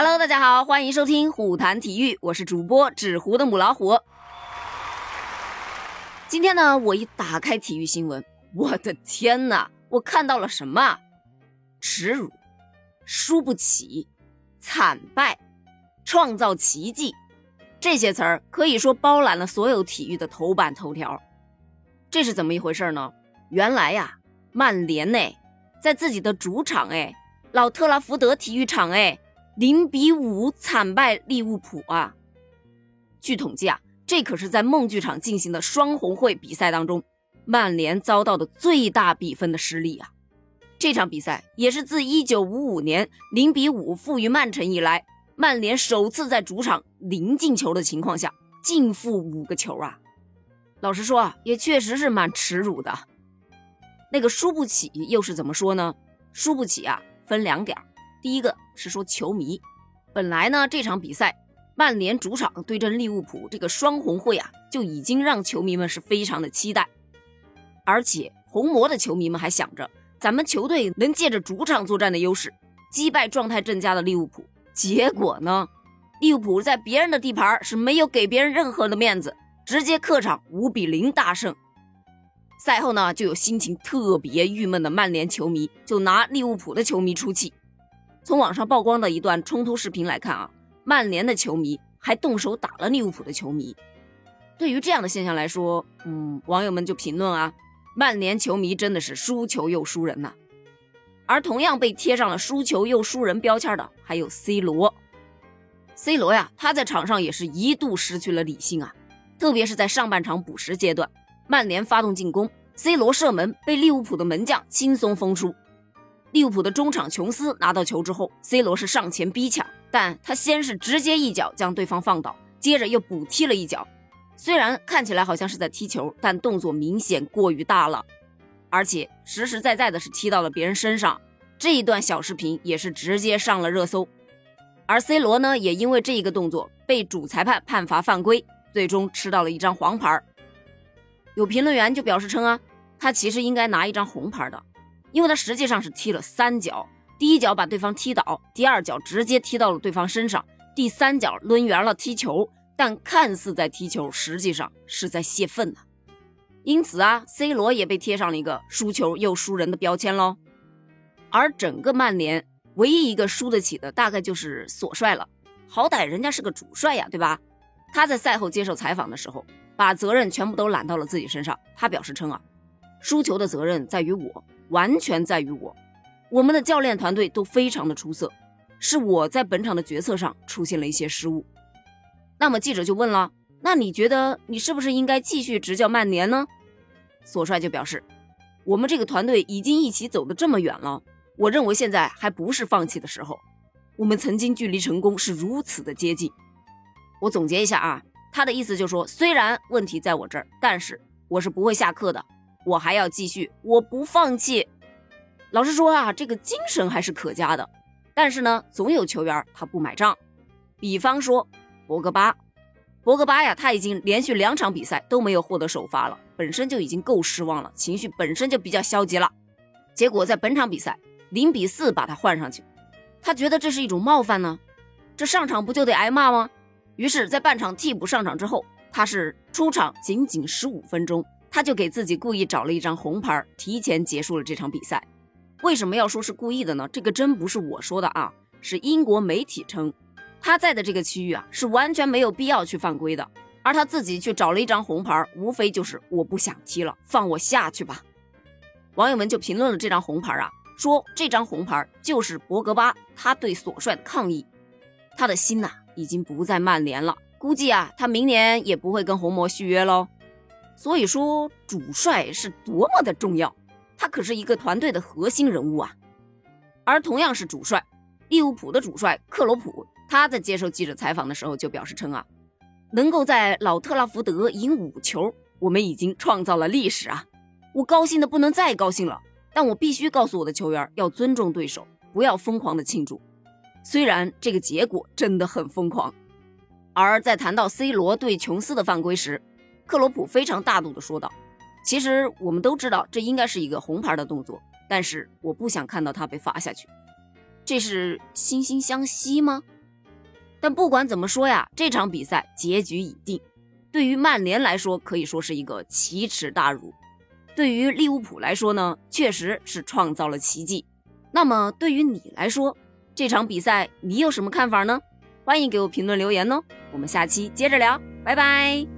Hello，大家好，欢迎收听虎谈体育，我是主播纸糊的母老虎。今天呢，我一打开体育新闻，我的天哪，我看到了什么？耻辱、输不起、惨败、创造奇迹，这些词儿可以说包揽了所有体育的头版头条。这是怎么一回事呢？原来呀，曼联呢，在自己的主场哎，老特拉福德体育场哎。零比五惨败利物浦啊！据统计啊，这可是在梦剧场进行的双红会比赛当中，曼联遭到的最大比分的失利啊！这场比赛也是自1955年零比五负于曼城以来，曼联首次在主场零进球的情况下净负五个球啊！老实说啊，也确实是蛮耻辱的。那个输不起又是怎么说呢？输不起啊，分两点。第一个是说球迷，本来呢这场比赛曼联主场对阵利物浦这个双红会啊，就已经让球迷们是非常的期待，而且红魔的球迷们还想着咱们球队能借着主场作战的优势击败状态正佳的利物浦。结果呢，利物浦在别人的地盘是没有给别人任何的面子，直接客场五比零大胜。赛后呢，就有心情特别郁闷的曼联球迷就拿利物浦的球迷出气。从网上曝光的一段冲突视频来看啊，曼联的球迷还动手打了利物浦的球迷。对于这样的现象来说，嗯，网友们就评论啊，曼联球迷真的是输球又输人呐。而同样被贴上了输球又输人标签的还有 C 罗。C 罗呀，他在场上也是一度失去了理性啊，特别是在上半场补时阶段，曼联发动进攻，C 罗射门被利物浦的门将轻松封出。利物浦的中场琼斯拿到球之后，C 罗是上前逼抢，但他先是直接一脚将对方放倒，接着又补踢了一脚。虽然看起来好像是在踢球，但动作明显过于大了，而且实实在在的是踢到了别人身上。这一段小视频也是直接上了热搜。而 C 罗呢，也因为这一个动作被主裁判判罚犯规，最终吃到了一张黄牌。有评论员就表示称啊，他其实应该拿一张红牌的。因为他实际上是踢了三脚，第一脚把对方踢倒，第二脚直接踢到了对方身上，第三脚抡圆了踢球，但看似在踢球，实际上是在泄愤呢。因此啊，C 罗也被贴上了一个输球又输人的标签喽。而整个曼联唯一一个输得起的，大概就是索帅了，好歹人家是个主帅呀，对吧？他在赛后接受采访的时候，把责任全部都揽到了自己身上。他表示称啊，输球的责任在于我。完全在于我，我们的教练团队都非常的出色，是我在本场的决策上出现了一些失误。那么记者就问了，那你觉得你是不是应该继续执教曼联呢？索帅就表示，我们这个团队已经一起走得这么远了，我认为现在还不是放弃的时候。我们曾经距离成功是如此的接近。我总结一下啊，他的意思就是说，虽然问题在我这儿，但是我是不会下课的。我还要继续，我不放弃。老实说啊，这个精神还是可嘉的。但是呢，总有球员他不买账。比方说博格巴，博格巴呀，他已经连续两场比赛都没有获得首发了，本身就已经够失望了，情绪本身就比较消极了。结果在本场比赛零比四把他换上去，他觉得这是一种冒犯呢。这上场不就得挨骂吗？于是，在半场替补上场之后，他是出场仅仅十五分钟。他就给自己故意找了一张红牌，提前结束了这场比赛。为什么要说是故意的呢？这个真不是我说的啊，是英国媒体称他在的这个区域啊是完全没有必要去犯规的，而他自己去找了一张红牌，无非就是我不想踢了，放我下去吧。网友们就评论了这张红牌啊，说这张红牌就是博格巴他对索帅的抗议，他的心呐已经不在曼联了，估计啊他明年也不会跟红魔续约喽。所以说，主帅是多么的重要，他可是一个团队的核心人物啊。而同样是主帅，利物浦的主帅克罗普，他在接受记者采访的时候就表示称啊，能够在老特拉福德赢五球，我们已经创造了历史啊！我高兴的不能再高兴了，但我必须告诉我的球员要尊重对手，不要疯狂的庆祝。虽然这个结果真的很疯狂。而在谈到 C 罗对琼斯的犯规时，克罗普非常大度地说道：“其实我们都知道这应该是一个红牌的动作，但是我不想看到他被罚下去。这是惺惺相惜吗？但不管怎么说呀，这场比赛结局已定，对于曼联来说可以说是一个奇耻大辱，对于利物浦来说呢，确实是创造了奇迹。那么对于你来说，这场比赛你有什么看法呢？欢迎给我评论留言哦，我们下期接着聊，拜拜。